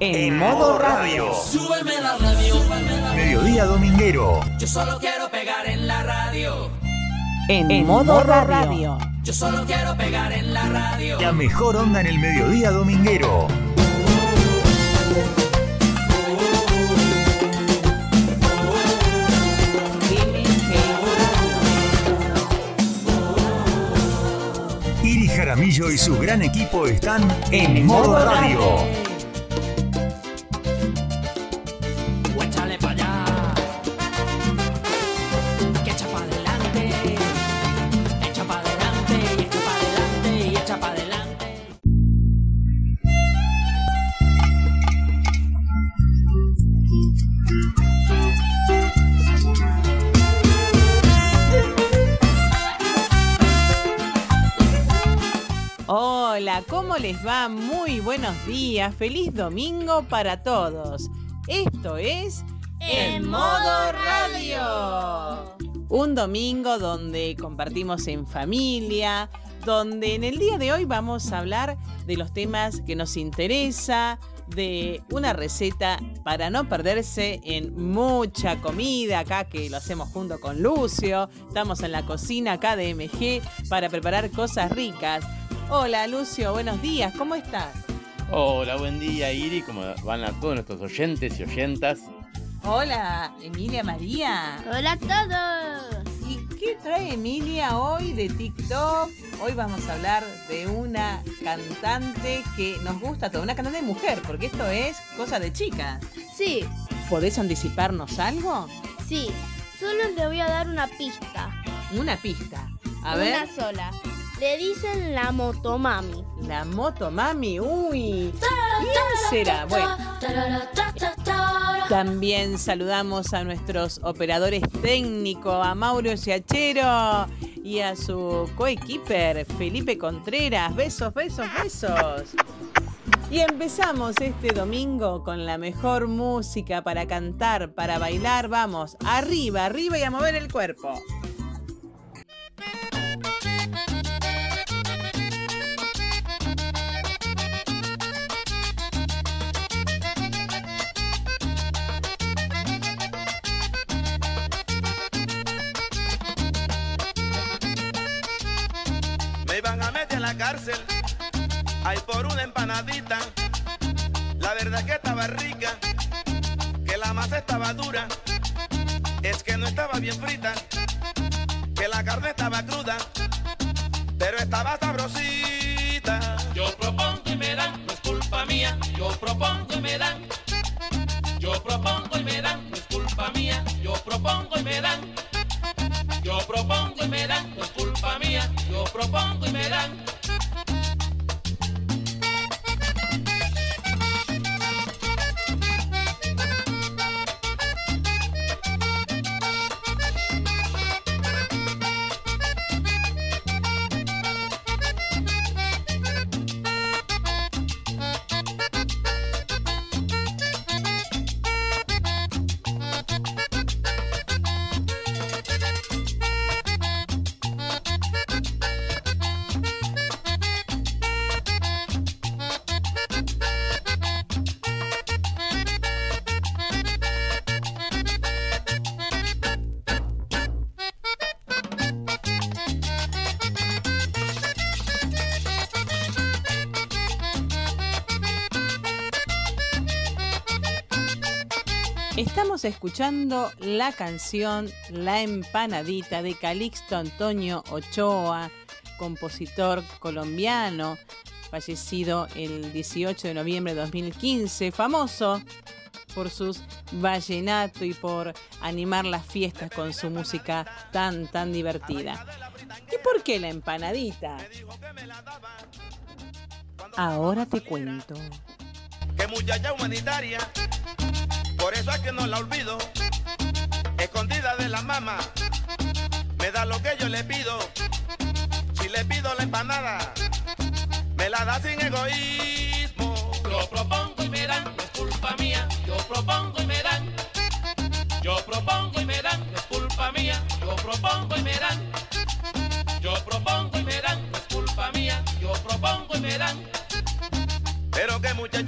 En modo radio. Súbeme la radio. Mediodía dominguero. Yo solo quiero pegar en la radio. En, modo, radio. Yo solo quiero pegar en la radio. La mejor onda en el mediodía dominguero. Iri Jaramillo y su gran equipo están en modo radio. Les va? Muy buenos días, feliz domingo para todos. Esto es En Modo Radio. Un domingo donde compartimos en familia, donde en el día de hoy vamos a hablar de los temas que nos interesa, de una receta para no perderse en mucha comida acá que lo hacemos junto con Lucio. Estamos en la cocina acá de MG para preparar cosas ricas. Hola Lucio, buenos días, ¿cómo estás? Hola, buen día Iri, ¿cómo van a todos nuestros oyentes y oyentas? Hola Emilia María. Hola a todos. ¿Y qué trae Emilia hoy de TikTok? Hoy vamos a hablar de una cantante que nos gusta toda, una cantante mujer, porque esto es cosa de chicas. Sí, ¿Podés anticiparnos algo? sí. Solo le voy a dar una pista. Una pista. A una ver, sola. Le dicen la motomami. la moto mami, uy. ¿Quién será? Bueno, también saludamos a nuestros operadores técnicos, a Mauro Siachero y a su coequiper Felipe Contreras. Besos, besos, besos. Y empezamos este domingo con la mejor música para cantar, para bailar. Vamos, arriba, arriba y a mover el cuerpo. La cárcel, ay por una empanadita. La verdad que estaba rica, que la masa estaba dura, es que no estaba bien frita, que la carne estaba cruda, pero estaba sabrosita. Yo propongo y me dan, no es culpa mía. Yo propongo y me dan. Yo propongo y me dan, no es culpa mía. Yo propongo y me dan. Yo propongo y me dan, no es culpa mía. Yo propongo y me dan. Estamos escuchando la canción La empanadita de Calixto Antonio Ochoa, compositor colombiano, fallecido el 18 de noviembre de 2015, famoso por sus vallenato y por animar las fiestas con su música tan, tan divertida. ¿Y por qué la empanadita? Ahora te cuento. Muchacha humanitaria, por eso es que no la olvido. Escondida de la mamá, me da lo que yo le pido. Si le pido la empanada, me la da sin egoísmo. Yo propongo y me dan,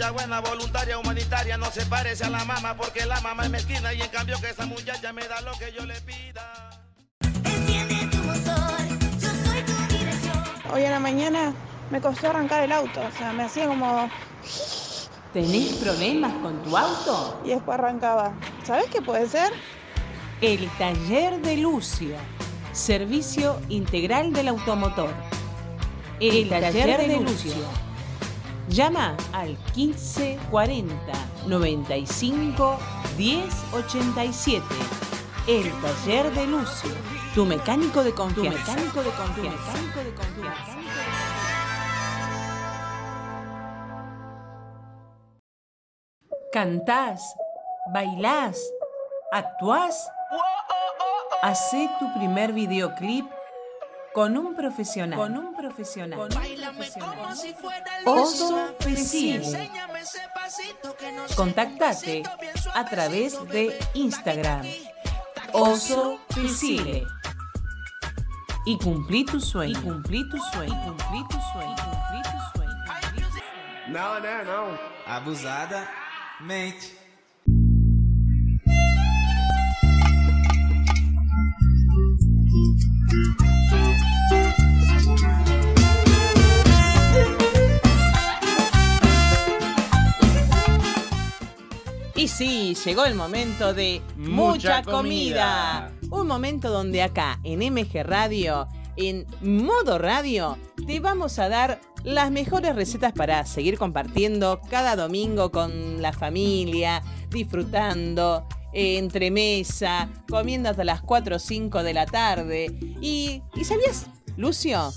muchacha buena voluntaria, humanitaria, no se parece a la mamá porque la mamá es mezquina y en cambio que esa muchacha me da lo que yo le pida. Enciende tu motor, yo soy tu dirección. Hoy a la mañana me costó arrancar el auto, o sea, me hacía como... ¿Tenés problemas con tu auto? y después arrancaba. ¿Sabes qué puede ser? El taller de Lucio. Servicio integral del automotor. El, taller, de, Lucio. Llama al 1540 95 1087. El taller de Lucio. Tu mecánico de confianza. Tu mecánico de confianza. Tu mecánico de confianza. Cantás, bailás, actuás. Hacé tu primer videoclip con un profesional. Con un profesional. Con un profesional. Oso Pesile. Contactate a través de Instagram. Oso Pesile. Y cumplí tu sueño. Y cumplí tu sueño. Y cumplí tu sueño. Y cumplí tu sueño. Não, né? Não. Abusada mente. Y sí, llegó el momento de Mucha mucha comida. Un momento donde acá en MG Radio, en modo radio, te vamos a dar las mejores recetas para seguir compartiendo cada domingo con la familia, disfrutando eh, entre mesa, comiendo hasta las 4 o 5 de la tarde. Y, ¿y sabías, Lucio,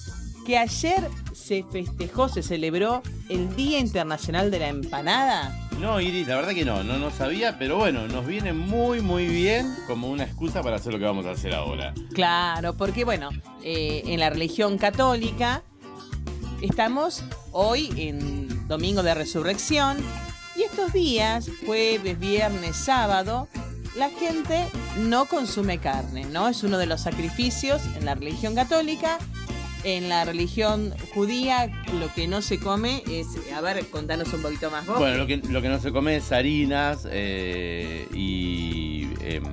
que ayer se festejó, se celebró el Día Internacional de la Empanada? No, Iris, la verdad que no, no, no sabía, pero bueno, nos viene muy, muy bien como una excusa para hacer lo que vamos a hacer ahora. Claro, porque bueno, eh, en la religión católica estamos hoy en Domingo de Resurrección y estos días, jueves, viernes, sábado, la gente no consume carne, ¿no? Es uno de los sacrificios en la religión católica. En la religión judía lo que no se come es, a ver, contanos un poquito más vos. Bueno, lo que, lo que no se come es harinas eh, y em,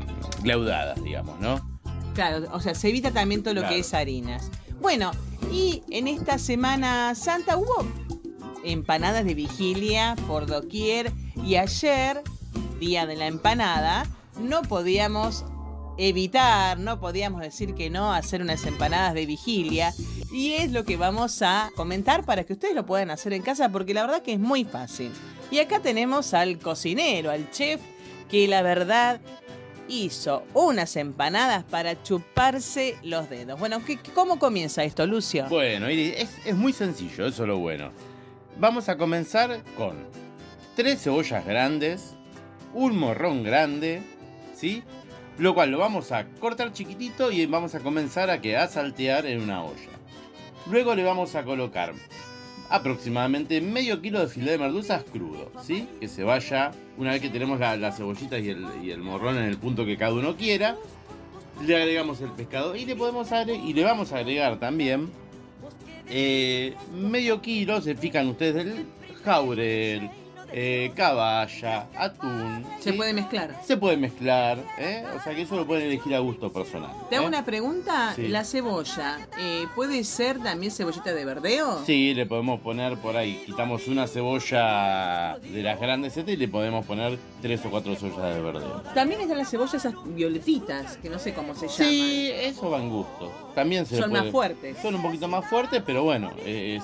gleudadas, digamos, ¿no? Claro, o sea, se evita también todo lo Claro. que es harinas. Bueno, y en esta Semana Santa hubo empanadas de vigilia por doquier y ayer, día de la empanada, no podíamos evitar, no podíamos decir que no hacer unas empanadas de vigilia y es lo que vamos a comentar para que ustedes lo puedan hacer en casa porque la verdad que es muy fácil. Y acá tenemos al cocinero, al chef, que la verdad hizo unas empanadas para chuparse los dedos. Bueno, ¿qué- ¿cómo comienza esto, Lucio? Bueno, es, es muy sencillo, eso es lo bueno. Vamos a comenzar con tres cebollas grandes, un morrón grande, ¿sí? Lo cual lo vamos a cortar chiquitito y vamos a comenzar a que a saltear en una olla. Luego le vamos a colocar aproximadamente medio kilo de filete de merduzas crudo, ¿sí? Que se vaya, una vez que tenemos la- las cebollitas y el, y el morrón en el punto que cada uno quiera, le agregamos el pescado y le podemos agregar, y le vamos a agregar también eh, medio kilo, se fijan ustedes, del jaurel, eh, caballa, atún. Se ¿sí? puede mezclar. Se puede mezclar, ¿eh? o sea que eso lo pueden elegir a gusto personal. Te hago ¿eh? una pregunta. Sí. La cebolla, ¿puede ser también cebollita de verdeo? Sí, le podemos poner por ahí, quitamos una cebolla de las grandes y le podemos poner tres o cuatro cebollas de verdeo. También están las cebollas esas violetitas, que no sé cómo se llaman. Sí, eso va en gusto. También se Son puede- más fuertes. Son un poquito más fuertes, pero bueno,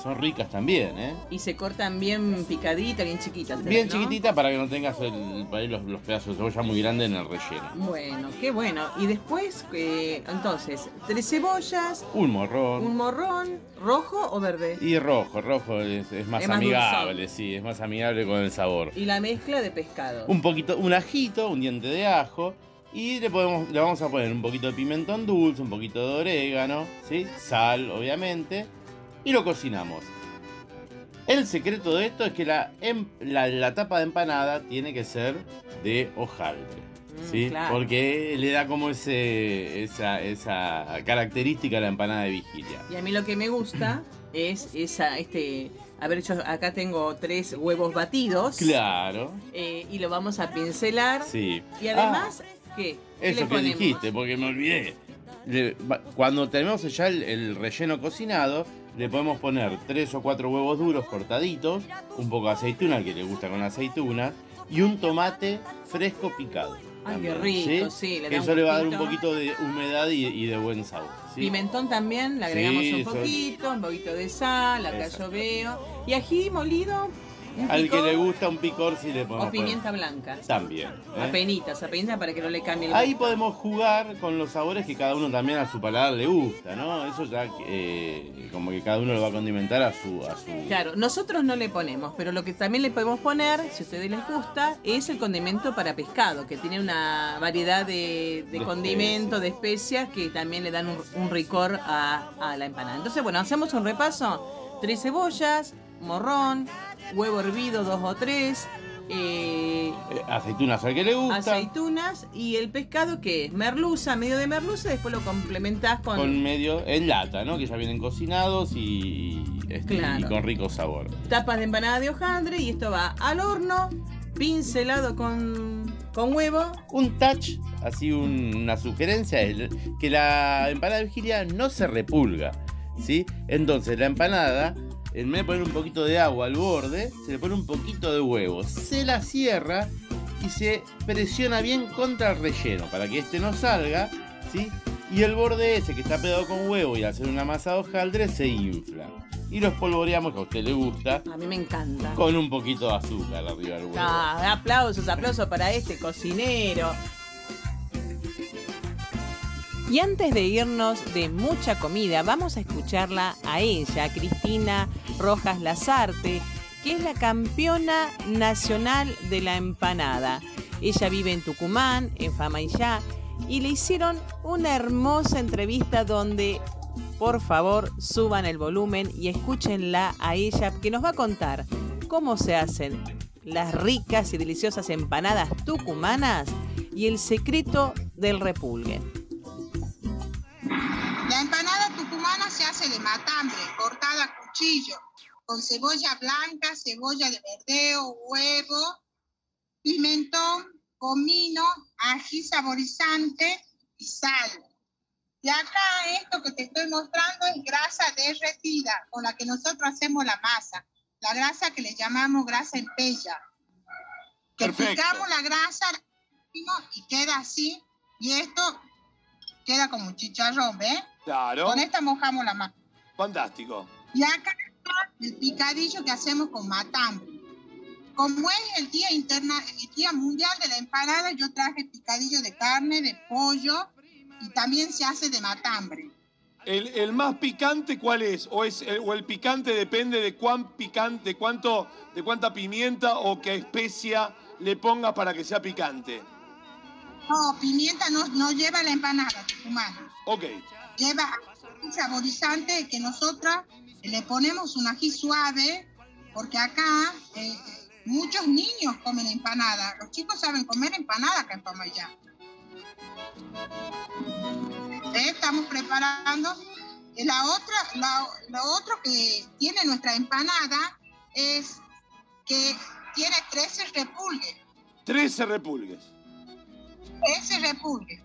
son ricas también, ¿eh? Y se cortan bien picaditas, bien chiquitas. Bien ¿no? chiquitita para que no tengas el, por ahí los, los pedazos de cebolla muy grandes en el relleno. Bueno, qué bueno. Y después, eh, entonces, tres cebollas, Un morrón. un morrón, rojo o verde. Y rojo, rojo es, es más Es amigable, sí, es más amigable con el sabor. Y la mezcla de pescado. Un poquito, un ajito, un diente de ajo. Y le, podemos, le vamos a poner un poquito de pimentón dulce, un poquito de orégano, ¿sí? Sal, obviamente. Y lo cocinamos. El secreto de esto es que la, em- la, la tapa de empanada tiene que ser de hojaldre. Mm, ¿Sí? claro. Porque le da como ese, esa, esa característica a la empanada de vigilia. Y a mí lo que me gusta es esa, este haber hecho, acá tengo tres huevos batidos. Claro. eh, y lo vamos a pincelar. Sí. Y además, ¿qué? ¿Qué Eso que dijiste, porque me olvidé. Cuando tenemos ya el, el relleno cocinado, le podemos poner tres o cuatro huevos duros cortaditos, un poco de aceituna, que le gusta con aceituna, y un tomate fresco picado. Ay, qué rico, sí, le da eso le va a dar un poquito de humedad y, y de buen sabor. ¿sí? Pimentón también, le agregamos Sí, un eso- poquito, un poquito de sal, acá Exacto. yo veo. Y ají molido, un Al que le gusta un picor, sí le o podemos pimienta blanca. También. ¿eh? Apenitas, apenitas para que no le cambie el Ahí gusto. podemos jugar con los sabores que cada uno también a su paladar le gusta, ¿no? Eso ya eh, como que cada uno lo va a condimentar a su... A su... Claro, nosotros no le ponemos, pero lo que también le podemos poner, si a ustedes les gusta, es el condimento para pescado, que tiene una variedad de, de De condimentos, de especias que también le dan un, un ricor a, a la empanada. Entonces, bueno, hacemos un repaso. Tres cebollas, morrón, huevo hervido, dos o tres, eh, Eh, aceitunas al que le gusta. aceitunas y el pescado que es merluza, medio de merluza, después lo complementás con, Con medio en lata, ¿no? Que ya vienen cocinados y, este, y con rico sabor. tapas de empanada de hojaldre y esto va al horno, pincelado con, con huevo. Un touch, así un- una sugerencia, es que la empanada de vigilia no se repulga, ¿sí? Entonces la empanada, en vez de poner un poquito de agua al borde, se le pone un poquito de huevo, se la cierra y se presiona bien contra el relleno para que este no salga, ¿sí? Y el borde ese que está pegado con huevo y al hacer una masa de hojaldre se infla. Y lo espolvoreamos, que a usted le gusta, A mí me encanta. con un poquito de azúcar arriba del huevo. Ah, aplausos, aplausos para este cocinero. Y antes de irnos de mucha comida, vamos a escucharla a ella, Cristina Rojas Lazarte, que es la campeona nacional de la empanada. Ella vive en Tucumán, en Famaillá, y le hicieron una hermosa entrevista donde, por favor, suban el volumen y escúchenla a ella, que nos va a contar cómo se hacen las ricas y deliciosas empanadas tucumanas y el secreto del repulgue. La empanada tucumana se hace de matambre, cortada a cuchillo, con cebolla blanca, cebolla de verdeo, huevo, pimentón, comino, ají saborizante y sal. Y acá esto que te estoy mostrando es grasa derretida, con la que nosotros hacemos la masa. La grasa que le llamamos grasa en pella. Que Perfecto. picamos la grasa y queda así. Y esto queda como un chicharrón, ¿ves? Claro. Con esta mojamos la masa. Fantástico. Y acá está el picadillo que hacemos con matambre. Como es el día interna, el día mundial de la empanada, yo traje picadillo de carne, de pollo y también se hace de matambre. ¿El, el más picante cuál es? ¿O, es el, o el picante depende de cuán picante, de cuánto, de cuánta pimienta o qué especia le pongas para que sea picante? No, pimienta no, no lleva la empanada tucumana. Ok. Lleva un saborizante que nosotros le ponemos un ají suave, porque acá eh, muchos niños comen empanada. Los chicos saben comer empanada acá en Pamayá. Eh, Estamos preparando. La otra, la- lo otro que tiene nuestra empanada es que tiene 13 repulgues. 13 repulgues. 13 repulgues.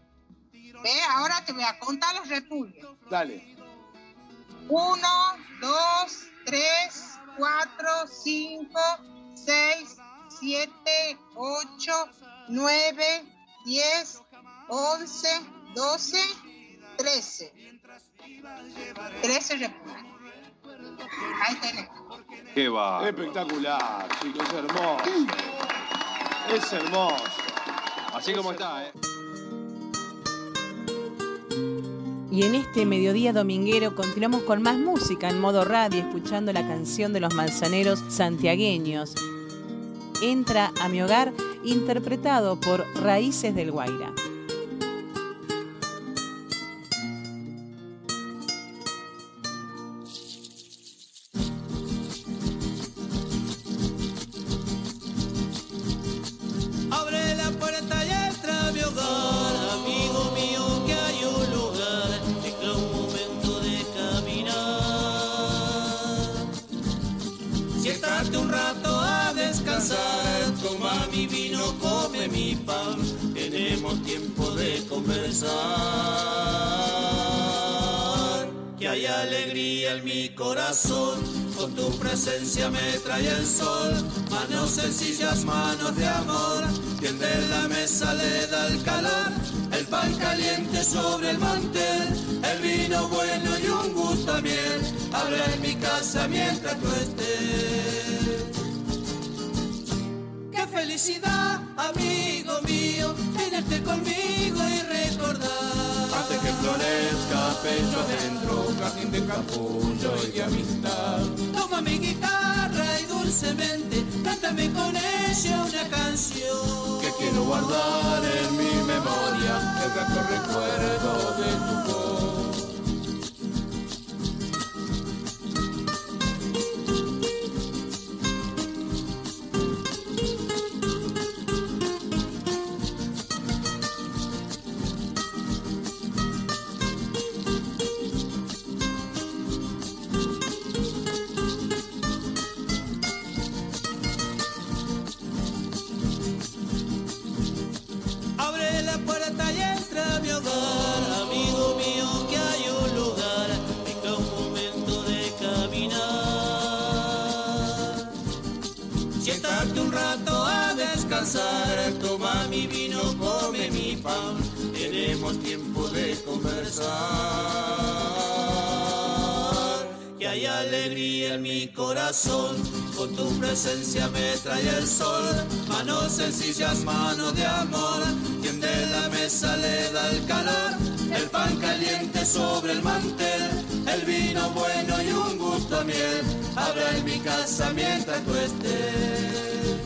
Ve, ahora te voy a contar los repulgues. Dale. 1, 2, 3, 4, 5, 6, 7, 8, 9, 10, 11, 12, 13. 13 repulgues. Ahí tenés. Qué va. Espectacular, chicos, es hermoso. Es hermoso. Así como está, ¿eh? Y en este mediodía dominguero continuamos con más música en modo radio, escuchando la canción de los manzaneros santiagueños. Entra a mi hogar, interpretado por Raíces del Guaira. Sobre el mantel. El vino bueno y un gusto a miel. Habrá en mi casa mientras tú estés. Qué felicidad, amigo mío, tenerte conmigo y recordar. Pecho adentro, jardín de capullo y de amistad. Toma mi guitarra y dulcemente cántame con ella una canción. Que quiero guardar en mi memoria el grato recuerdo de tu voz. Con tu presencia me trae el sol, manos sencillas, manos de amor, tiende la mesa, le da el calor, el pan caliente sobre el mantel, el vino bueno y un gusto a miel, habrá en mi casa mientras tú estés.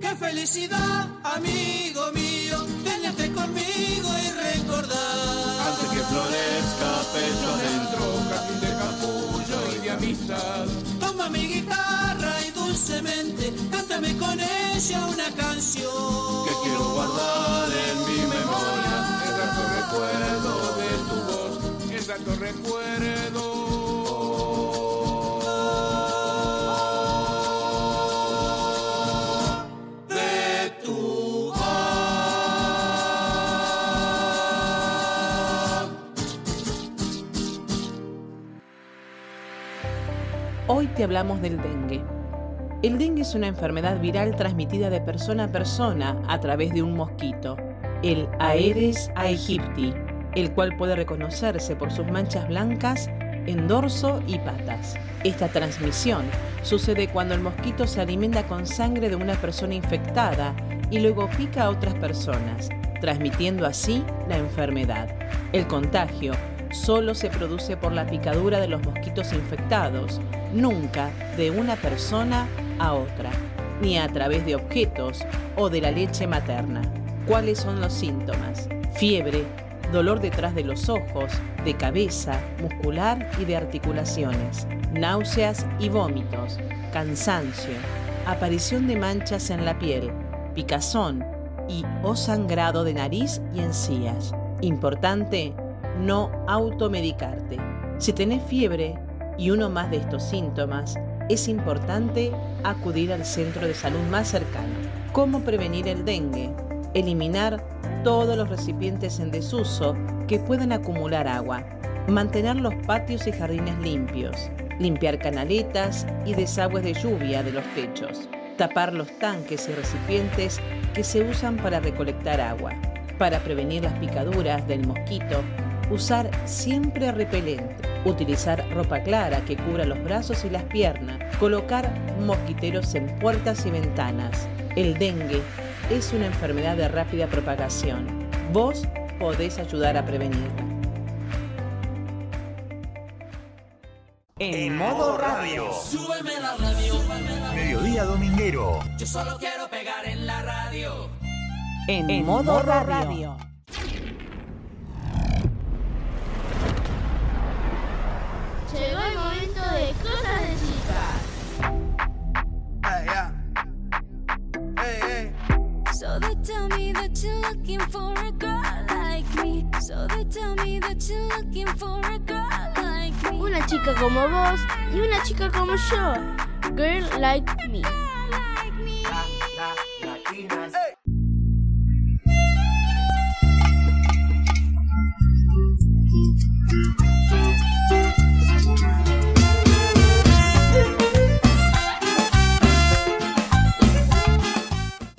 ¡Qué felicidad, amigo mío! Ténete conmigo y recordar. Antes que florezca pecho adentro, jardín de de amistad. Toma mi guitarra y dulcemente cántame con ella una canción. Que quiero guardar en mi memoria el grato recuerdo de tu voz, el grato recuerdo. Hoy te hablamos del dengue. El dengue es una enfermedad viral transmitida de persona a persona a través de un mosquito, el Aedes aegypti, el cual puede reconocerse por sus manchas blancas en dorso y patas. Esta transmisión sucede cuando el mosquito se alimenta con sangre de una persona infectada y luego pica a otras personas, transmitiendo así la enfermedad. El contagio solo se produce por la picadura de los mosquitos infectados, nunca de una persona a otra, ni a través de objetos o de la leche materna. ¿Cuáles son los síntomas? Fiebre, dolor detrás de los ojos, de cabeza, muscular y de articulaciones, náuseas y vómitos, cansancio, aparición de manchas en la piel, picazón y o sangrado de nariz y encías. Importante, no automedicarte. Si tenés fiebre y uno más de estos síntomas, es importante acudir al centro de salud más cercano. ¿Cómo prevenir el dengue? Eliminar todos los recipientes en desuso que puedan acumular agua. Mantener los patios y jardines limpios. Limpiar canaletas y desagües de lluvia de los techos. Tapar los tanques y recipientes que se usan para recolectar agua. Para prevenir las picaduras del mosquito, usar siempre repelente. Utilizar ropa clara que cubra los brazos y las piernas. Colocar mosquiteros en puertas y ventanas. El dengue es una enfermedad de rápida propagación. Vos podés ayudar a prevenirla. En modo radio. Súbeme la radio. Mediodía dominguero. Yo solo quiero pegar en la radio. En, modo, radio. Llegó el momento de cosas de chicas. Hey, yeah. Hey, hey. So they tell me that you're looking for a girl like me. So they tell me that you're looking for a girl like me. Una chica como vos y una chica como yo. Girl like me.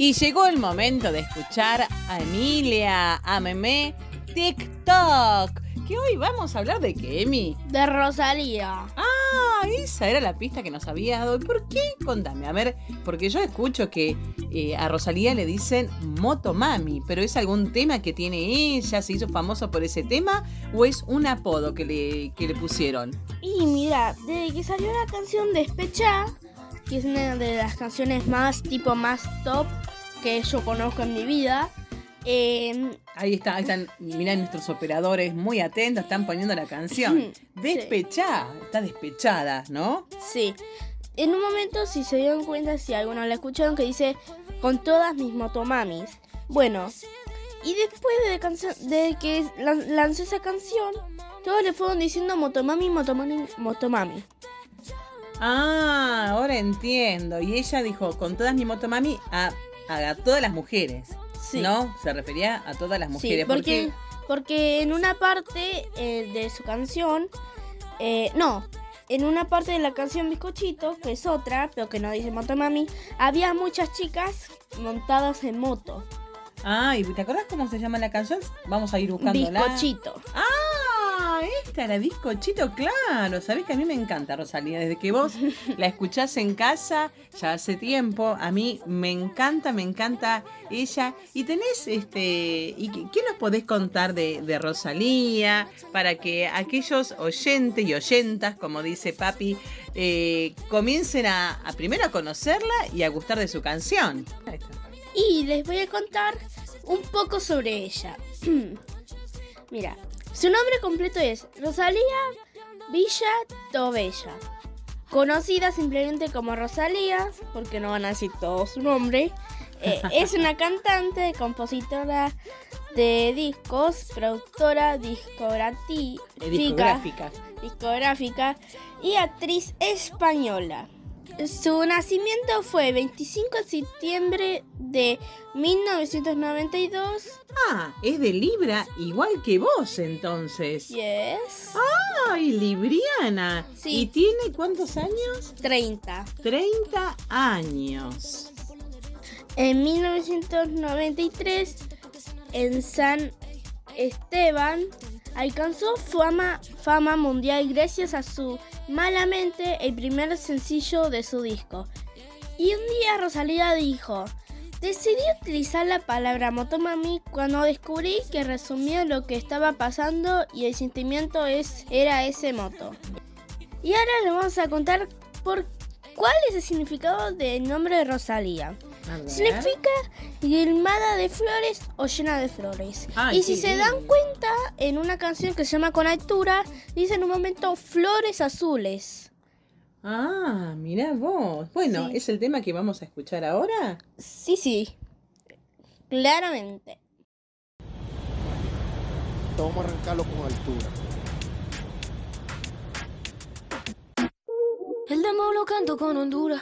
Y llegó el momento de escuchar a Emilia, a Meme, TikTok. Que hoy vamos a hablar de qué, Emi. De Rosalía. Ah, esa era la pista que nos habías dado. ¿Por qué? Contame, a ver, porque yo escucho que eh, a Rosalía le dicen Motomami, pero ¿es algún tema que tiene ella? ¿Se hizo famoso por ese tema? ¿O es un apodo que le, que le pusieron? Y mira, desde que salió la canción Despecha, que es una de las canciones más tipo más top que yo conozco en mi vida, eh, Ahí está, ahí están, mirá nuestros operadores muy atentos, están poniendo la canción. Despechada, está despechada, ¿no? Sí. En un momento, si se dieron cuenta, si algunos la escucharon, que dice con todas mis motomamis. Bueno, y después de, de que lan- lanzó esa canción, todos le fueron diciendo motomami, motomami, motomami. Ah, ahora entiendo. Y ella dijo, con todas mi motomami, a, a todas las mujeres. Sí. ¿No? Se refería a todas las Sí, mujeres. porque, porque en una parte eh, de su canción, eh, no, en una parte de la canción Bizcochito, que es otra, pero que no dice Motomami, había muchas chicas montadas en moto. Ah, ¿y te acordás cómo se llama la canción? Vamos a ir buscándola. Bizcochito. Ah, esta era bizcochito, claro. Sabés que a mí me encanta, Rosalía. Desde que vos la escuchás en casa, ya hace tiempo, a mí me encanta, me encanta ella. Y tenés, este, ¿y qué qué nos podés contar de, de Rosalía? Para que aquellos oyentes y oyentas, como dice papi, eh, comiencen a, a primero a conocerla y a gustar de su canción. Y les voy a contar un poco sobre ella. Mira, su nombre completo es Rosalía Villa Tobella. Conocida simplemente como Rosalía, porque no van a decir todo su nombre. Eh, es una cantante, compositora de discos, productora discográfica, discográfica. discográfica y actriz española. Su nacimiento fue 25 de septiembre de 1992. Ah, es de Libra, igual que vos entonces. Yes. ¡Ay, Libriana! Sí. ¿Y tiene cuántos años? 30. 30 años. En 1993, en San Esteban, alcanzó fama, fama mundial gracias a su Malamente, el primer sencillo de su disco. Y un día Rosalía dijo, decidí utilizar la palabra motomami cuando descubrí que resumía lo que estaba pasando y el sentimiento es, era ese moto. Y ahora le vamos a contar por cuál es el significado del nombre de Rosalía. Significa guilmada de flores o llena de flores. Ay, y si se lindo. dan cuenta, en una canción que se llama Con altura, dice en un momento flores azules. Ah, mirá vos. Bueno, Sí. ¿es el tema que vamos a escuchar ahora? Sí, sí. Claramente. Vamos a arrancarlo con altura. El demo lo canto con Honduras.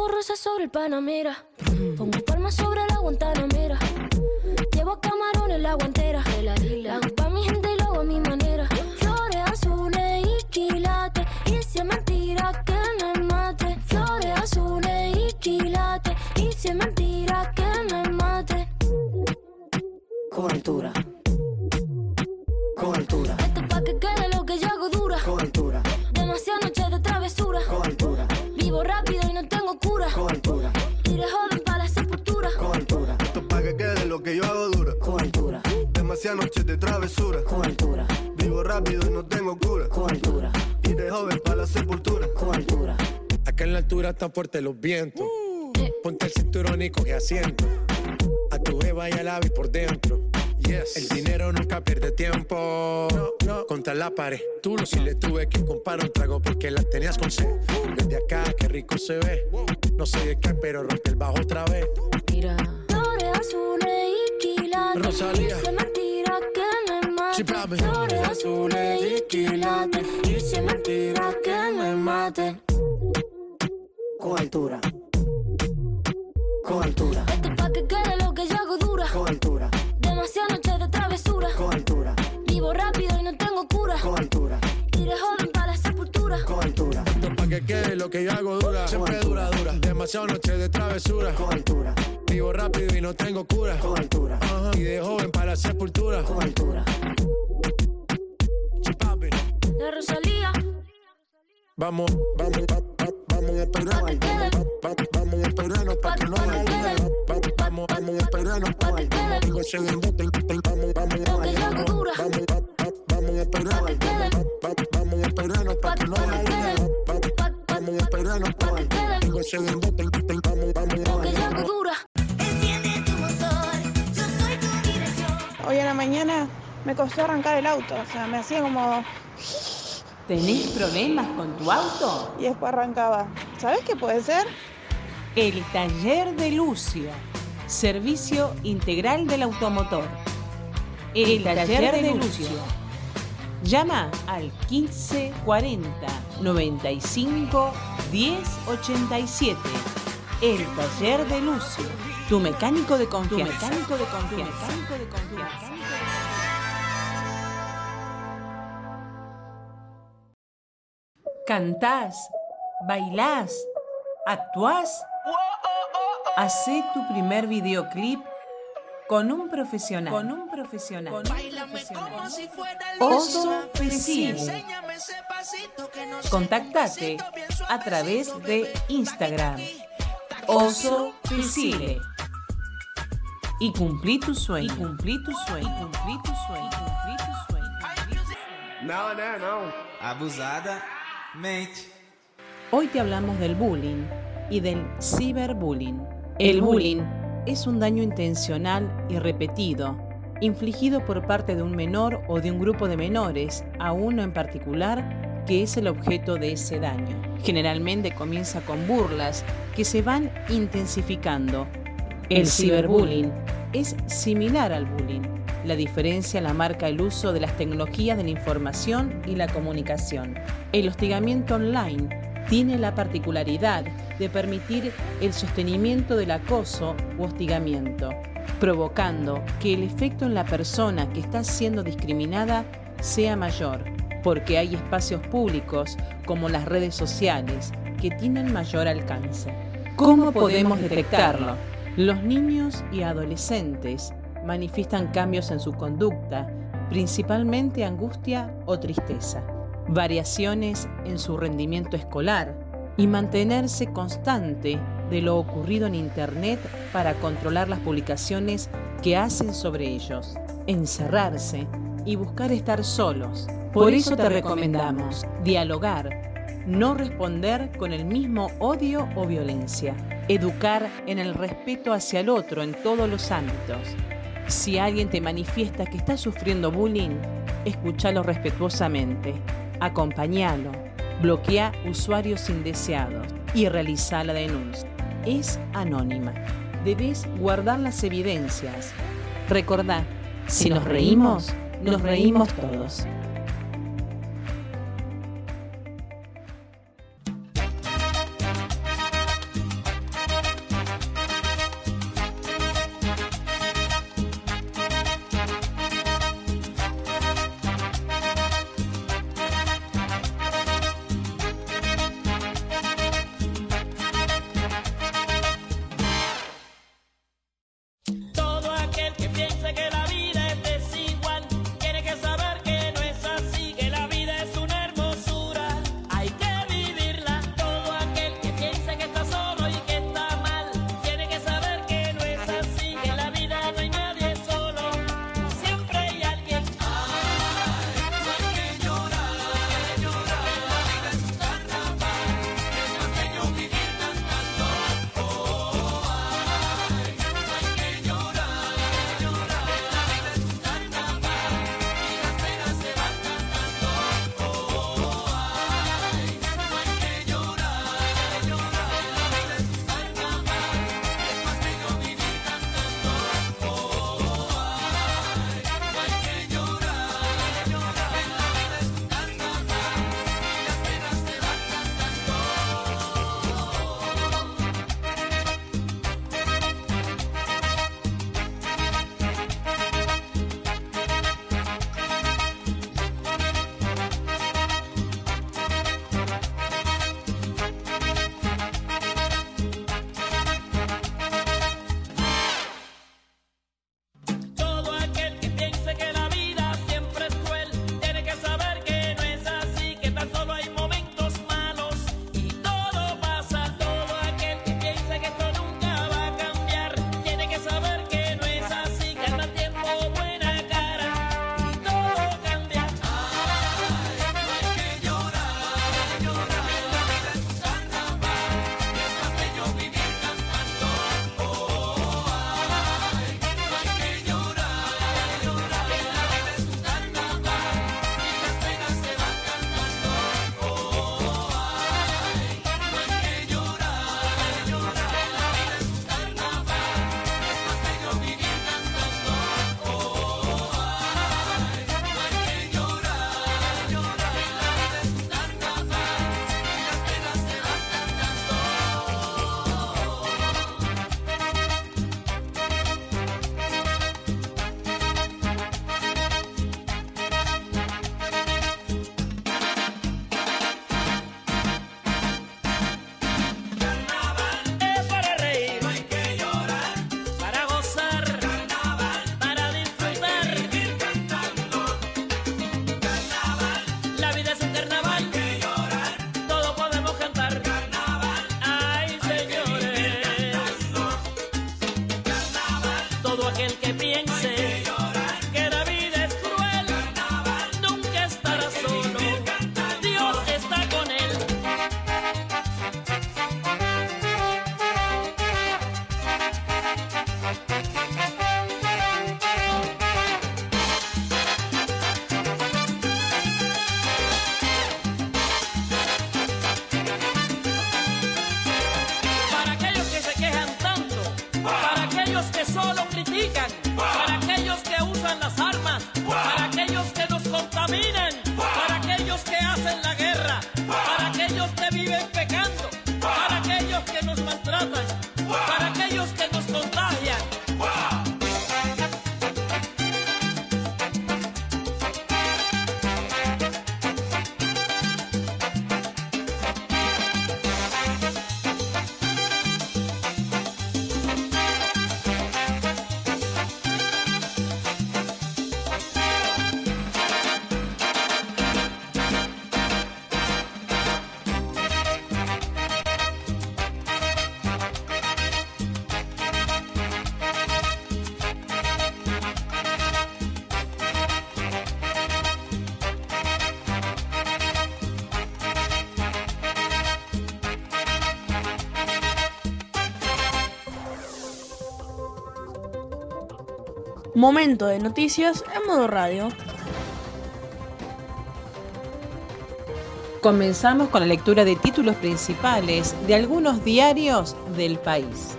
Pongo rosas sobre el Panamera. Pongo palmas sobre la Guantanamera. Llevo camarones en la guantera. La hago pa' mi gente y lo hago a mi manera. Flores azules y quilates. Y si es mentira que me mate. Flores azules y quilates. Y si es mentira que me mate. Con altura. Esto es pa' que quede lo que yo hago dura. Con altura. Demasiadas noches de travesura. Con altura. Vivo rápido y no Con altura. Y de joven para la sepultura. Con altura. Esto es pa' que quede lo que yo hago dura. Con altura. Demasiadas noches de travesura. Con altura. Vivo rápido y no tengo cura. Con altura. Y de joven para la sepultura. Con altura. Acá en la altura están fuertes los vientos. Ponte el cinturón y coge asiento. A tu jeva y al ave por dentro. Yes. El dinero nunca pierde tiempo. Contra la pared. Tú lo si le tuve que comprar un trago porque la tenías con sed. Desde acá, qué rico se ve. No sé de qué, pero rompe el bajo otra vez. Mira. Flores azules y quilates. Rosalía. Dice mentira que me mate. Flores azules y quilates. Dice mentira que me mate. Con altura. Con altura. Esto es pa' que quede lo que yo hago dura. Con altura. Demasiadas noches de travesura. Con altura. Vivo rápido y no tengo cura. Con altura. Iré joven que quede lo que yo hago dura. Siempre dura, dura. Demasiado noche de travesura. Con altura. Vivo rápido y no tengo cura. Con altura. Ajá. Y de joven para la sepultura. Con altura. De Rosalía. Vamos, vamos, va- va- vamos a esperar. Pa' que quede. Va- va- Vamos a esperarnos pa' que no Pa' que haya Vamos, vamos a esperarnos ese dembote, Vamos, vamos, Lo que yo hago dura. vamos, va- va- vamos a esperar. Pa' que quede. Va- va- Vamos a esperarnos pa' que no haya Tengo ese Vamos, vamos, yo dura. Hoy a la mañana me costó arrancar el auto, o sea, me hacía como... ¿Tenés problemas con tu auto? Y después arrancaba. ¿Sabes qué puede ser? El taller de Lucio. Servicio integral del automotor. El, taller, de Lucio. Llama al 1540 95 1087. El taller de Lucio. Tu mecánico de confianza. Tu mecánico de confianza. Tu mecánico de confianza. Cantás, bailás, actuás. Hacé tu primer videoclip con un profesional. Con un profesional. Oso Pesile. Contactate a través de Instagram. Oso Pesile. Y cumplí tu sueño. Y cumplí tu sueño. Y cumplí tu sueño. Cumplí tu sueño. Não, né? Não. Abusada. Mente. Hoy te hablamos del bullying y del ciberbullying. El bullying es un daño intencional y repetido, infligido por parte de un menor o de un grupo de menores a uno en particular que es el objeto de ese daño. Generalmente comienza con burlas que se van intensificando. El ciberbullying es similar al bullying. La diferencia la marca el uso de las tecnologías de la información y la comunicación. El hostigamiento online tiene la particularidad de permitir el sostenimiento del acoso u hostigamiento, provocando que el efecto en la persona que está siendo discriminada sea mayor, porque hay espacios públicos como las redes sociales que tienen mayor alcance. ¿Cómo podemos detectarlo? Los niños y adolescentes manifiestan cambios en su conducta, principalmente angustia o tristeza, variaciones en su rendimiento escolar y mantenerse constante de lo ocurrido en Internet para controlar las publicaciones que hacen sobre ellos, encerrarse y buscar estar solos. Por eso te recomendamos dialogar, no responder con el mismo odio o violencia, educar en el respeto hacia el otro en todos los ámbitos. Si alguien te manifiesta que está sufriendo bullying, escúchalo respetuosamente, acompáñalo, bloquea usuarios indeseados y realiza la denuncia. Es anónima. Debes guardar las evidencias. Recordá, si nos reímos, nos reímos todos. Momento de noticias en modo radio. Comenzamos con la lectura de títulos principales de algunos diarios del país.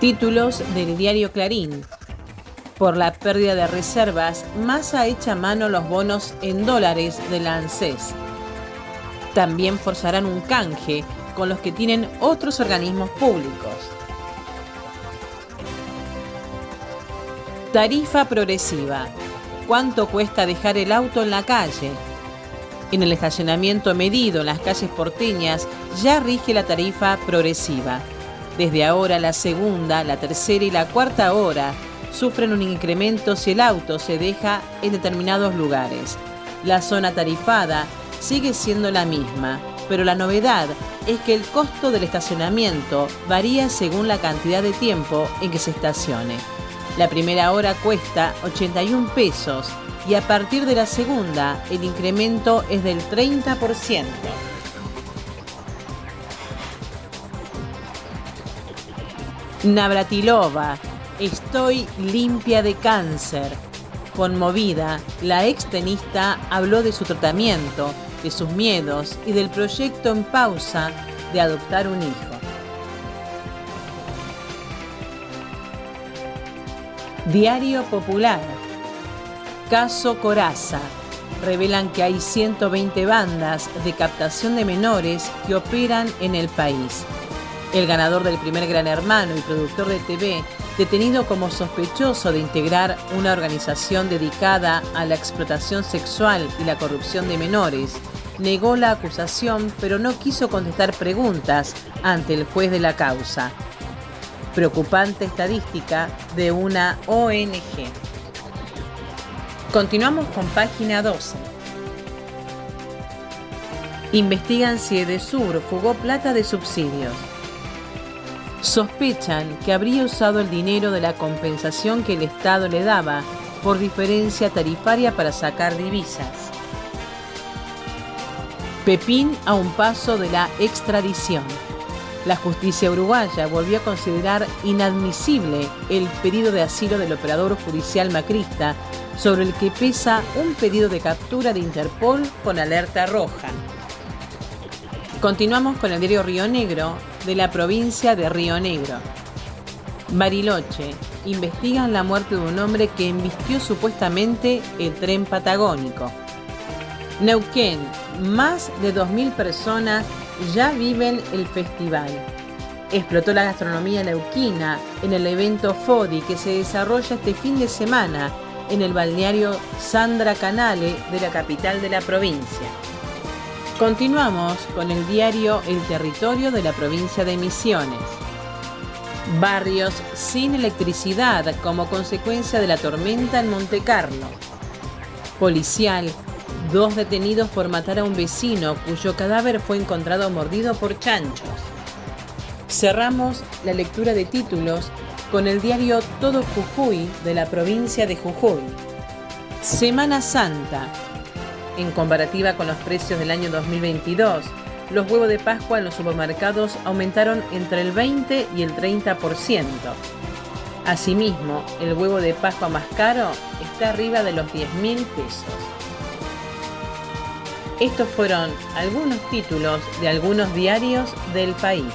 Títulos del diario Clarín. Por la pérdida de reservas, Massa echa mano los bonos en dólares de la ANSES. También forzarán un canje con los que tienen otros organismos públicos. Tarifa progresiva. ¿Cuánto cuesta dejar el auto en la calle? En el estacionamiento medido en las calles porteñas ya rige la tarifa progresiva. Desde ahora la segunda, la tercera y la cuarta hora sufren un incremento si el auto se deja en determinados lugares. La zona tarifada sigue siendo la misma, pero la novedad es que el costo del estacionamiento varía según la cantidad de tiempo en que se estacione. La primera hora cuesta 81 pesos y a partir de la segunda el incremento es del 30%. Navratilova, estoy limpia de cáncer. Conmovida, la extenista habló de su tratamiento, de sus miedos y del proyecto en pausa de adoptar un hijo. Diario Popular. Caso Coraza. Revelan que hay 120 bandas de captación de menores que operan en el país. El ganador del primer Gran Hermano y productor de TV, detenido como sospechoso de integrar una organización dedicada a la explotación sexual y la corrupción de menores, negó la acusación pero no quiso contestar preguntas ante el juez de la causa preocupante estadística de una ONG. Continuamos con página 12. Investigan si Edesur fugó plata de subsidios. Sospechan que habría usado el dinero de la compensación que el Estado le daba por diferencia tarifaria para sacar divisas. Pepín a un paso de la extradición. La justicia uruguaya volvió a considerar inadmisible el pedido de asilo del operador judicial macrista, sobre el que pesa un pedido de captura de Interpol con alerta roja. Continuamos con el diario Río Negro de la provincia de Río Negro. Bariloche. Investigan la muerte de un hombre que embistió supuestamente el tren patagónico. Neuquén. Más de 2.000 personas ya viven el festival. Explotó la gastronomía neuquina en el evento FODI que se desarrolla este fin de semana en el balneario Sandra Canale de la capital de la provincia. Continuamos con el diario El Territorio de la provincia de Misiones. Barrios sin electricidad como consecuencia de la tormenta en Monte Carlo. Policial Dos detenidos por matar a un vecino cuyo cadáver fue encontrado mordido por chanchos. Cerramos la lectura de títulos con el diario Todo Jujuy de la provincia de Jujuy. Semana Santa. En comparativa con los precios del año 2022, los huevos de Pascua en los supermercados aumentaron entre el 20 y el 30%. Asimismo, el huevo de Pascua más caro está arriba de los 10 mil pesos. Estos fueron algunos títulos de algunos diarios del país.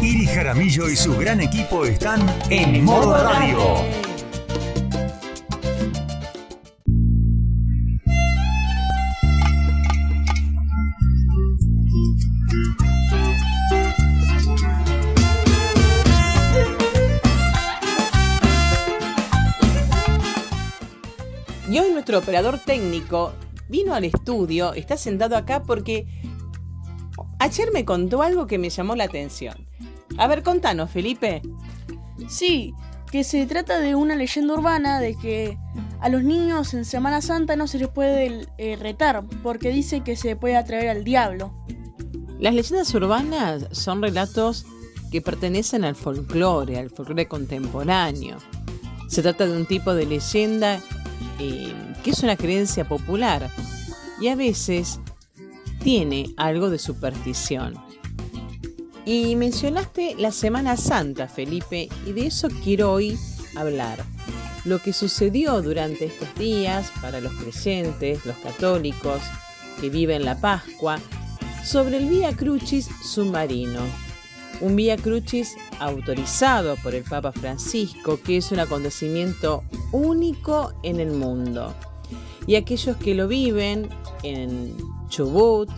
Iri Jaramillo y su gran equipo están en modo radio. Nuestro operador técnico vino al estudio, está sentado acá porque ayer me contó algo que me llamó la atención. A ver, contanos, Felipe. Sí, que se trata de una leyenda urbana de que a los niños en Semana Santa no se les puede eh, retar porque dice que se puede atraer al diablo. Las leyendas urbanas son relatos que pertenecen al folclore, al folclore contemporáneo. Se trata de un tipo de leyenda eh, que es una creencia popular y a veces tiene algo de superstición. Y mencionaste la Semana Santa, Felipe, y de eso quiero hoy hablar. Lo que sucedió durante estos días para los creyentes, los católicos que viven la Pascua, sobre el Vía Crucis submarino. Un Vía Crucis autorizado por el Papa Francisco, que es un acontecimiento único en el mundo. Y aquellos que lo viven en Chubut,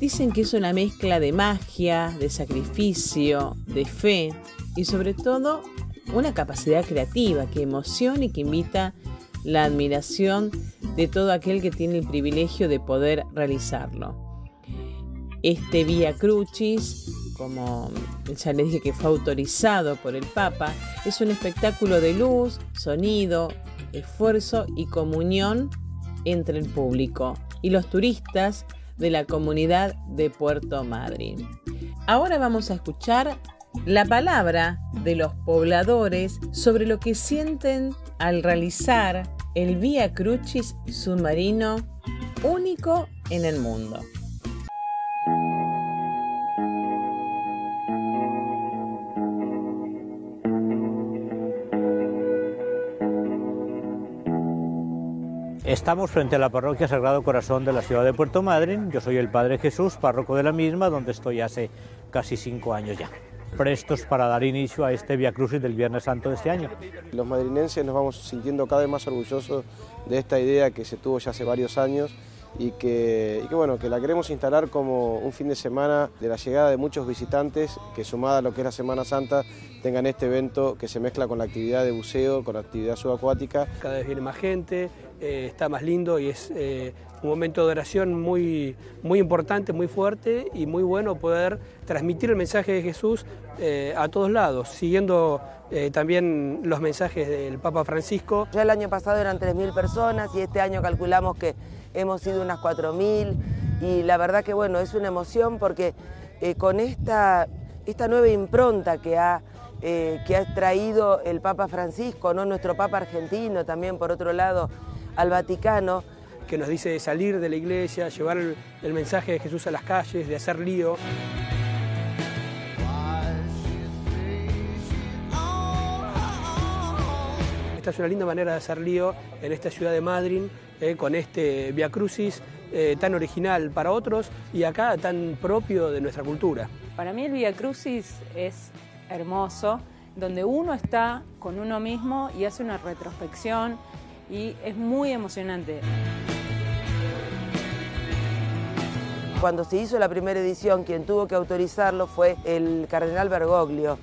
Dicen que es una mezcla de magia, de sacrificio, de fe y sobre todo una capacidad creativa que emociona y que invita la admiración de todo aquel que tiene el privilegio de poder realizarlo. Este Vía Crucis, como ya les dije que fue autorizado por el Papa, es un espectáculo de luz, sonido, esfuerzo y comunión entre el público y los turistas de la comunidad de Puerto Madryn. Ahora vamos a escuchar la palabra de los pobladores sobre lo que sienten al realizar el Vía Crucis submarino único en el mundo. Estamos frente a la parroquia Sagrado Corazón de la ciudad de Puerto Madryn. Yo soy el Padre Jesús, párroco de la misma, donde estoy hace casi cinco años ya. Prestos para dar inicio a este Via Crucis del Viernes Santo de este año. Los madrinenses nos vamos sintiendo cada vez más orgullosos de esta idea que se tuvo ya hace varios años y que, bueno, que la queremos instalar como un fin de semana de la llegada de muchos visitantes que sumada a lo que es la Semana Santa tengan este evento que se mezcla con la actividad de buceo, con la actividad subacuática. Cada vez viene más gente, eh, está más lindo y es eh, un momento de oración muy, muy importante, muy fuerte y muy bueno poder transmitir el mensaje de Jesús eh, a todos lados, siguiendo eh, también los mensajes del Papa Francisco. Ya el año pasado eran 3.000 personas y este año calculamos que hemos sido unas 4.000 y la verdad que bueno, es una emoción porque eh, con esta, esta nueva impronta que ha, que ha traído el Papa Francisco, ¿no? nuestro Papa argentino también por otro lado al Vaticano, que nos dice de salir de la iglesia, llevar el, mensaje de Jesús a las calles, de hacer lío. Esta es una linda manera de hacer lío en esta ciudad de Madrid, eh, con este Via Crucis eh, tan original para otros y acá tan propio de nuestra cultura. Para mí el Via Crucis es hermoso, donde uno está con uno mismo y hace una retrospección y es muy emocionante. Cuando se hizo la primera edición, quien tuvo que autorizarlo fue el cardenal Bergoglio.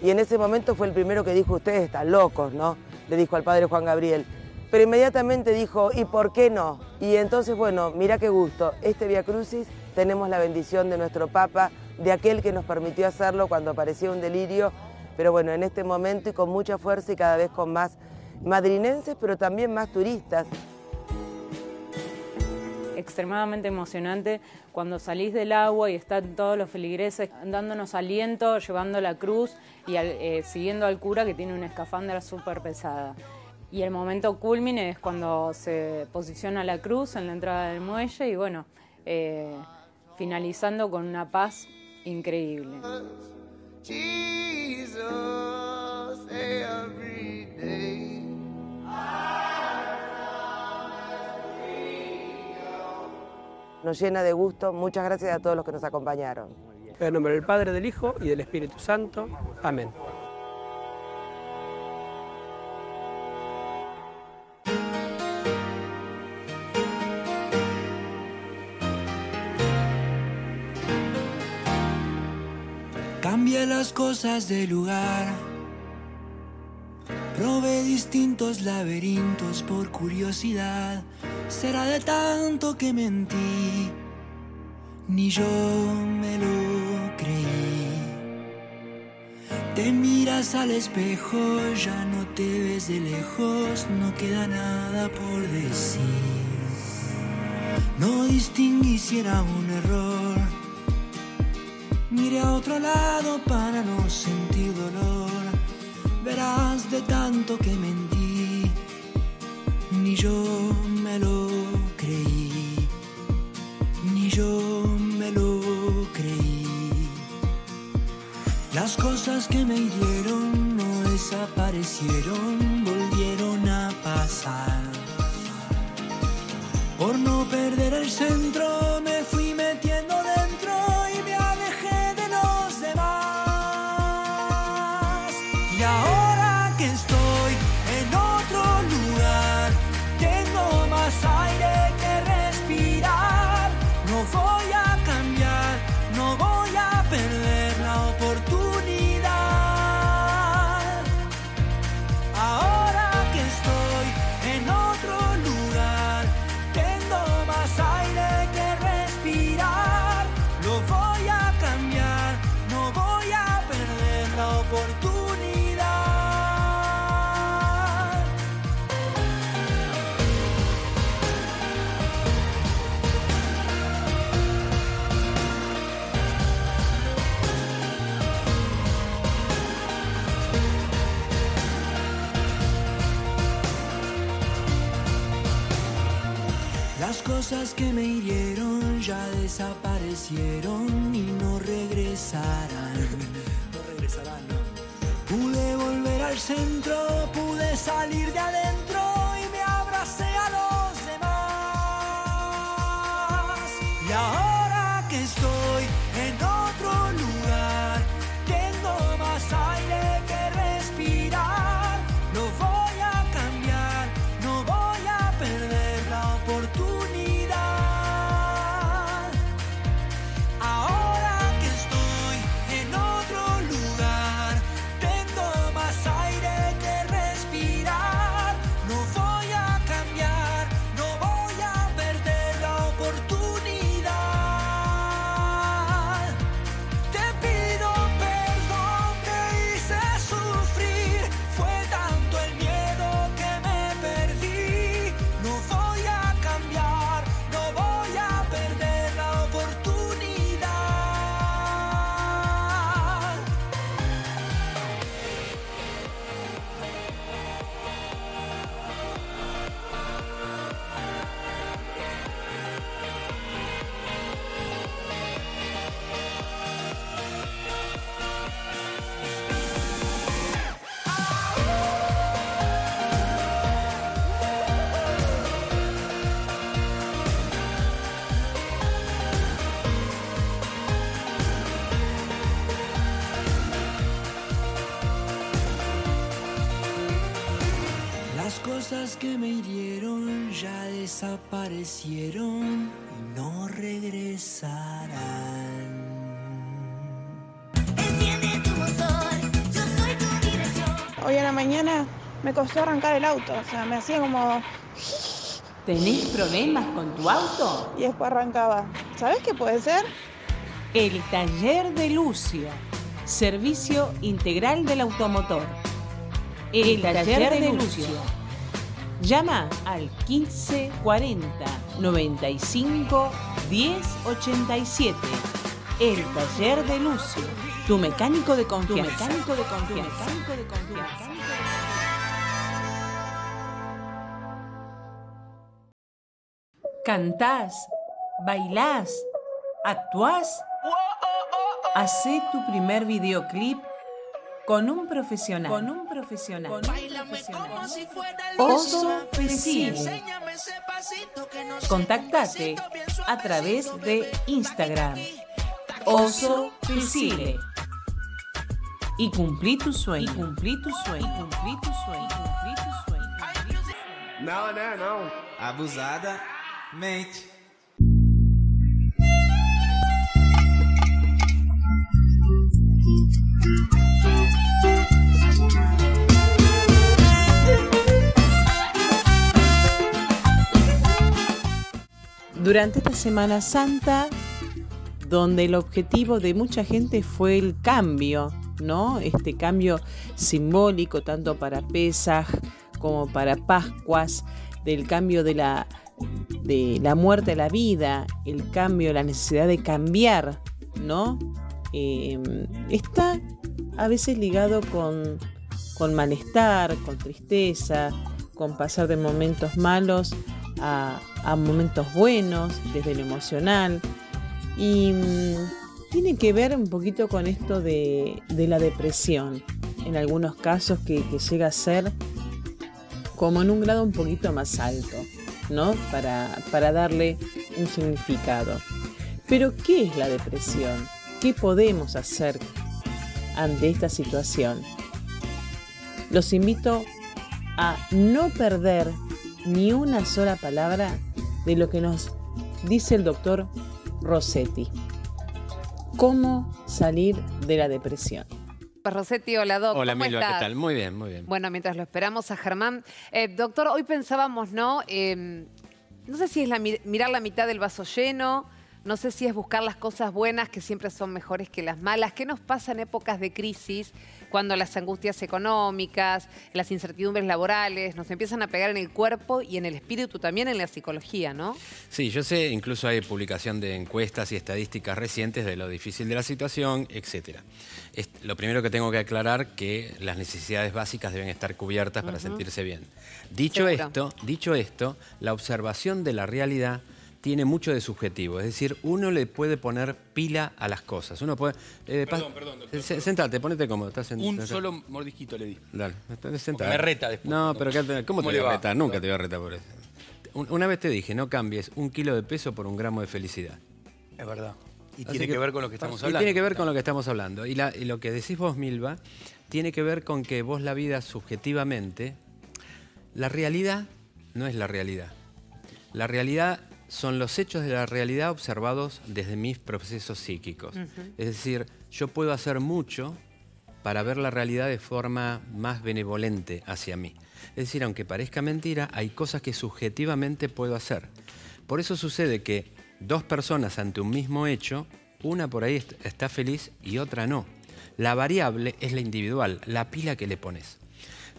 Y en ese momento fue el primero que dijo, ustedes están locos, ¿no? Le dijo al padre Juan Gabriel. Pero inmediatamente dijo, ¿y por qué no? Y entonces, bueno, mira qué gusto. Este Via Crucis tenemos la bendición de nuestro Papa, de aquel que nos permitió hacerlo cuando parecía un delirio. Pero bueno, en este momento y con mucha fuerza y cada vez con más madrinenses, pero también más turistas. Extremadamente emocionante cuando salís del agua y están todos los feligreses dándonos aliento, llevando la cruz y al- eh, siguiendo al cura que tiene una escafandra súper pesada. Y el momento culmine es cuando se posiciona la cruz en la entrada del muelle y bueno, eh, finalizando con una paz increíble. Nos llena de gusto. Muchas gracias a todos los que nos acompañaron. En el nombre del Padre, del Hijo y del Espíritu Santo. Amén. Cambia las cosas de lugar. Probé distintos laberintos por curiosidad. Será de tanto que mentí. Ni yo me lo creí. Te miras al espejo, ya no te ves de lejos, no queda nada por decir. No distinguí si era un error. Mire a otro lado para no sentir dolor. Verás de tanto que mentí, ni yo me lo creí, ni yo me lo creí. Las cosas que me hirieron no desaparecieron, volvieron a pasar. Por no perder el centro me que me hirieron ya desaparecieron y no regresarán. No regresarán, no. Pude volver al centro, pude salir de adentro Las que me hirieron ya desaparecieron y no regresarán. Hoy a la mañana me costó arrancar el auto, o sea, me hacía como... ¿Tenés problemas con tu auto? Y después arrancaba. ¿Sabes qué puede ser? El taller de Lucio. Servicio integral del automotor. El, taller, de, Lucio. Llama al 1540 95 1087. El taller de Lucio, tu mecánico de confianza. Tu mecánico de confianza. Tu mecánico de confianza. Cantás, bailás, actuás. Hacé tu primer videoclip con un profesional. Con un profesional. Con un profesional. Oso Pesile. Contactate a través de Instagram. Oso Pesile. Y cumplí tu sueño. Y cumplí tu sueño. Y cumplí tu sueño. Cumplí tu sueño. Não, né? Não. Abusada, mente. Durante esta Semana Santa, donde el objetivo de mucha gente fue el cambio, ¿no? Este cambio simbólico tanto para Pesaj como para Pascuas, del cambio de la, de la muerte a la vida, el cambio, la necesidad de cambiar, ¿no? Eh, está a veces ligado con, con malestar, con tristeza, con pasar de momentos malos a, momentos buenos, desde lo emocional. Y mm, tiene que ver un poquito con esto de, de la depresión, en algunos casos que, que llega a ser como en un grado un poquito más alto, ¿no? Para, para darle un significado. Pero, ¿qué es la depresión? ¿Qué podemos hacer ante esta situación? Los invito a no perder ni una sola palabra de lo que nos dice el doctor Rossetti. ¿Cómo salir de la depresión? Rossetti, hola Doc. Hola ¿cómo Milva, ¿qué estás? tal? Muy bien, muy bien. Bueno, mientras lo esperamos a Germán. Eh, doctor, hoy pensábamos, ¿no? Eh, no sé si es la mi- mirar la mitad del vaso lleno, no sé si es buscar las cosas buenas que siempre son mejores que las malas. ¿Qué nos pasa en épocas de crisis, cuando las angustias económicas, las incertidumbres laborales nos empiezan a pegar en el cuerpo y en el espíritu también en la psicología, ¿no? Sí, yo sé, incluso hay publicación de encuestas y estadísticas recientes de lo difícil de la situación, etc. Es, lo primero que tengo que aclarar que las necesidades básicas deben estar cubiertas para sentirse bien. Dicho Seguro. esto, dicho esto, la observación de la realidad tiene mucho de subjetivo, es decir, uno le puede poner pila a las cosas. Uno puede, eh, Perdón, perdón, doctor. se- Sentate, ponete cómodo. Estás en- Un solo mordisquito le di. Dale, sentate. me reta después. No, pero ¿qué- ¿cómo, ¿Cómo te le voy a va? retar? Nunca te voy a retar por eso. Un- Una vez te dije, no cambies un kilo de peso por un gramo de felicidad. Es verdad. Y Así tiene que, ver con lo que estamos y hablando. tiene que ver con lo que estamos hablando. Y, la- y lo que decís vos, Milva, tiene que ver con que vos la vida subjetivamente, la realidad no es la realidad. La realidad son los hechos de la realidad observados desde mis procesos psíquicos. Es decir, yo puedo hacer mucho para ver la realidad de forma más benevolente hacia mí. Es decir, aunque parezca mentira, hay cosas que subjetivamente puedo hacer. Por eso sucede que dos personas ante un mismo hecho, una por ahí est- está feliz y otra no. La variable es la individual, la pila que le pones.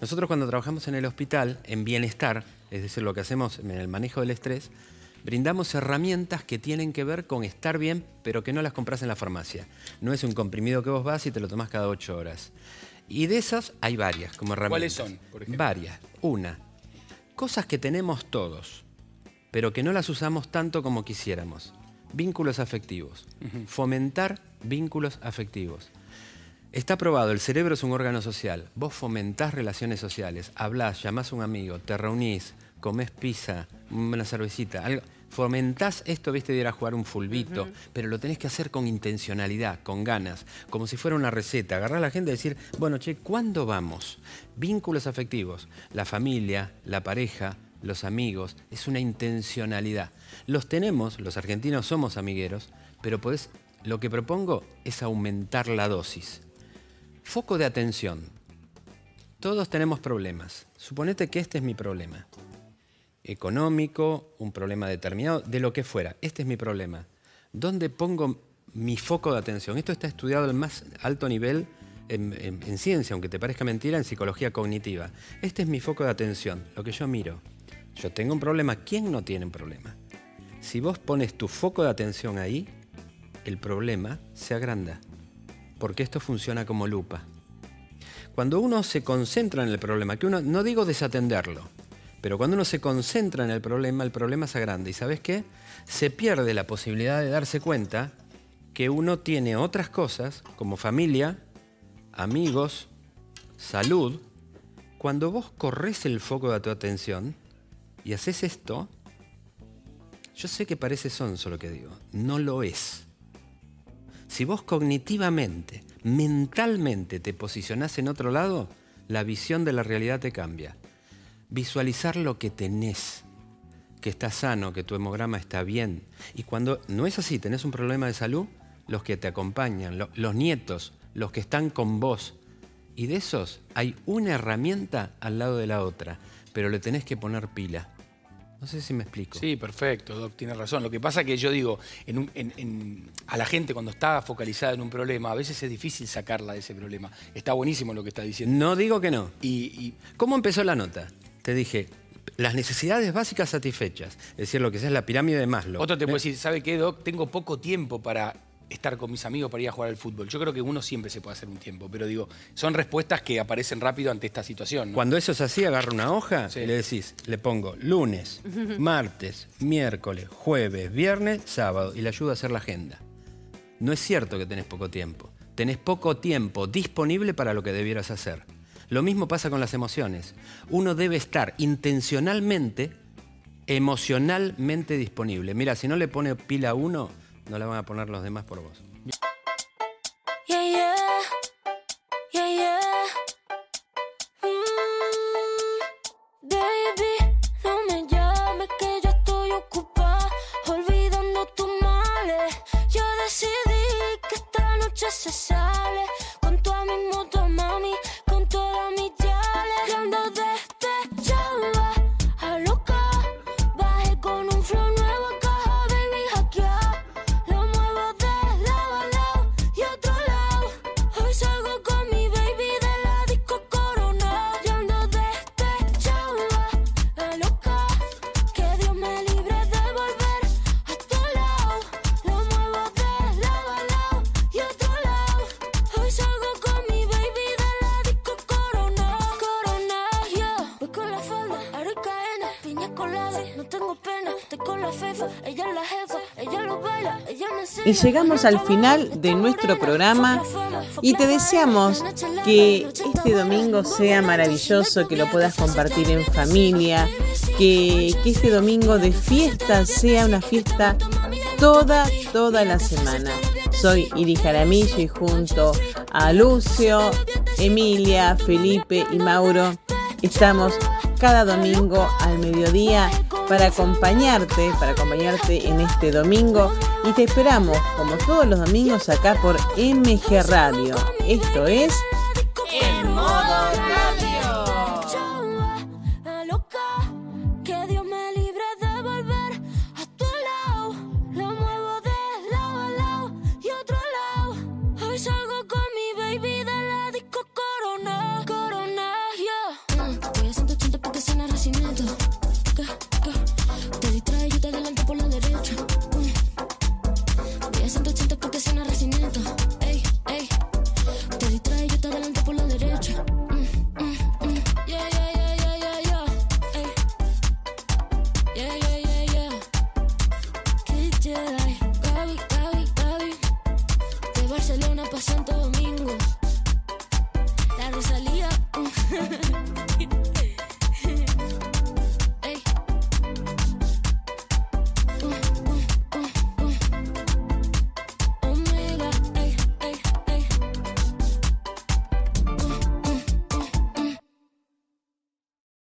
Nosotros cuando trabajamos en el hospital, en bienestar, es decir, lo que hacemos en el manejo del estrés, brindamos herramientas que tienen que ver con estar bien, pero que no las compras en la farmacia. No es un comprimido que vos vas y te lo tomás cada ocho horas. Y de esas hay varias como herramientas. ¿Cuáles son, por ejemplo? Varias. Una, cosas que tenemos todos, pero que no las usamos tanto como quisiéramos. Vínculos afectivos. Fomentar vínculos afectivos. Está probado, el cerebro es un órgano social. Vos fomentás relaciones sociales, hablás, llamás a un amigo, te reunís, comés pizza, una cervecita, algo. Fomentás esto, viste, de ir a jugar un fulbito, pero lo tenés que hacer con intencionalidad, con ganas, como si fuera una receta. Agarrar a la gente y decir, bueno, che, ¿cuándo vamos? Vínculos afectivos, la familia, la pareja, los amigos, es una intencionalidad. Los tenemos, los argentinos somos amigueros, pero podés, lo que propongo es aumentar la dosis. Foco de atención. Todos tenemos problemas. Suponete que este es mi problema. Económico, un problema determinado, de lo que fuera. Este es mi problema. ¿Dónde pongo mi foco de atención? Esto está estudiado al más alto nivel en, en- en ciencia, aunque te parezca mentira, en psicología cognitiva. Este es mi foco de atención, lo que yo miro. Yo tengo un problema, ¿quién no tiene un problema? Si vos pones tu foco de atención ahí, el problema se agranda, porque esto funciona como lupa. Cuando uno se concentra en el problema, que uno, no digo desatenderlo, pero cuando uno se concentra en el problema, el problema se agranda. ¿Y sabes qué? Se pierde la posibilidad de darse cuenta que uno tiene otras cosas, como familia, amigos, salud. Cuando vos corres el foco de tu atención y haces esto, yo sé que parece sonso lo que digo, no lo es. Si vos cognitivamente, mentalmente te posicionás en otro lado, la visión de la realidad te cambia. Visualizar lo que tenés, que está sano, que tu hemograma está bien. Y cuando no es así, tenés un problema de salud, los que te acompañan, lo- los nietos, los que están con vos. Y de esos hay una herramienta al lado de la otra, pero le tenés que poner pila. No sé si me explico. Sí, perfecto, Doc, tiene razón. Lo que pasa que yo digo, en un- en- en- a la gente cuando está focalizada en un problema, a veces es difícil sacarla de ese problema. Está buenísimo lo que está diciendo. No digo que no. Y, ¿Cómo empezó la nota? Te dije, las necesidades básicas satisfechas, es decir, lo que es la pirámide de Maslow. otro te puede decir, ¿sabe qué, Doc? Tengo poco tiempo para estar con mis amigos para ir a jugar al fútbol. Yo creo que uno siempre se puede hacer un tiempo, pero digo, son respuestas que aparecen rápido ante esta situación. ¿no? Cuando eso es así, agarra una hoja y le decís, le pongo lunes, martes, miércoles, jueves, viernes, sábado, y le ayudo a hacer la agenda. No es cierto que tenés poco tiempo. Tenés poco tiempo disponible para lo que debieras hacer. Lo mismo pasa con las emociones. Uno debe estar intencionalmente, emocionalmente disponible. Mira, si no le pone pila a uno, no la van a poner los demás por vos. Y llegamos al final de nuestro programa y te deseamos que este domingo sea maravilloso, que lo puedas compartir en familia, que, que este domingo de fiesta sea una fiesta toda, toda la semana. Soy Iri Jaramillo y junto a Lucio, Emilia, Felipe y Mauro estamos cada domingo al mediodía para acompañarte, para acompañarte en este domingo y te esperamos como todos los domingos acá por MG Radio. Esto es